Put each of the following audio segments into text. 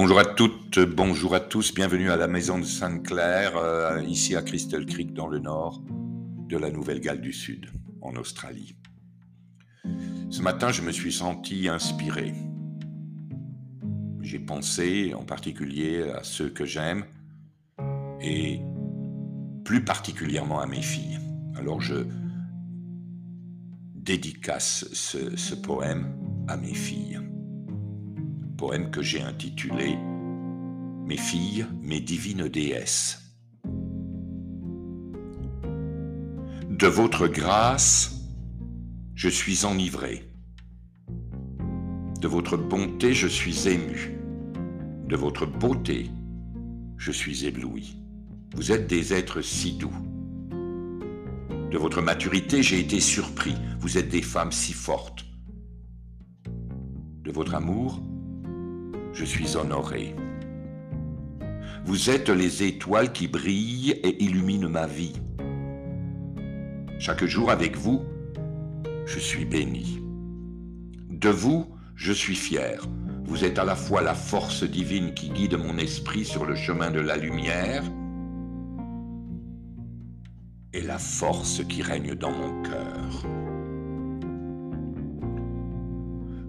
Bonjour à toutes, bonjour à tous, bienvenue à la maison de Sainte-Claire, euh, ici à Crystal Creek dans le nord de la Nouvelle-Galles du Sud, en Australie. Ce matin, je me suis senti inspiré. J'ai pensé en particulier à ceux que j'aime et plus particulièrement à mes filles. Alors je dédicace ce, ce poème à mes filles poème que j'ai intitulé Mes filles, mes divines déesses. De votre grâce, je suis enivré. De votre bonté, je suis ému. De votre beauté, je suis ébloui. Vous êtes des êtres si doux. De votre maturité, j'ai été surpris. Vous êtes des femmes si fortes. De votre amour, je suis honoré. Vous êtes les étoiles qui brillent et illuminent ma vie. Chaque jour avec vous, je suis béni. De vous, je suis fier. Vous êtes à la fois la force divine qui guide mon esprit sur le chemin de la lumière et la force qui règne dans mon cœur.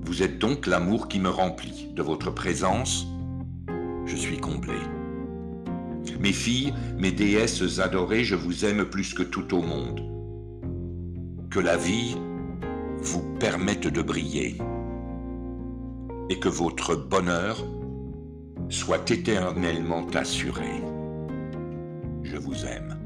Vous êtes donc l'amour qui me remplit. De votre présence, je suis comblé. Mes filles, mes déesses adorées, je vous aime plus que tout au monde. Que la vie vous permette de briller et que votre bonheur soit éternellement assuré. Je vous aime.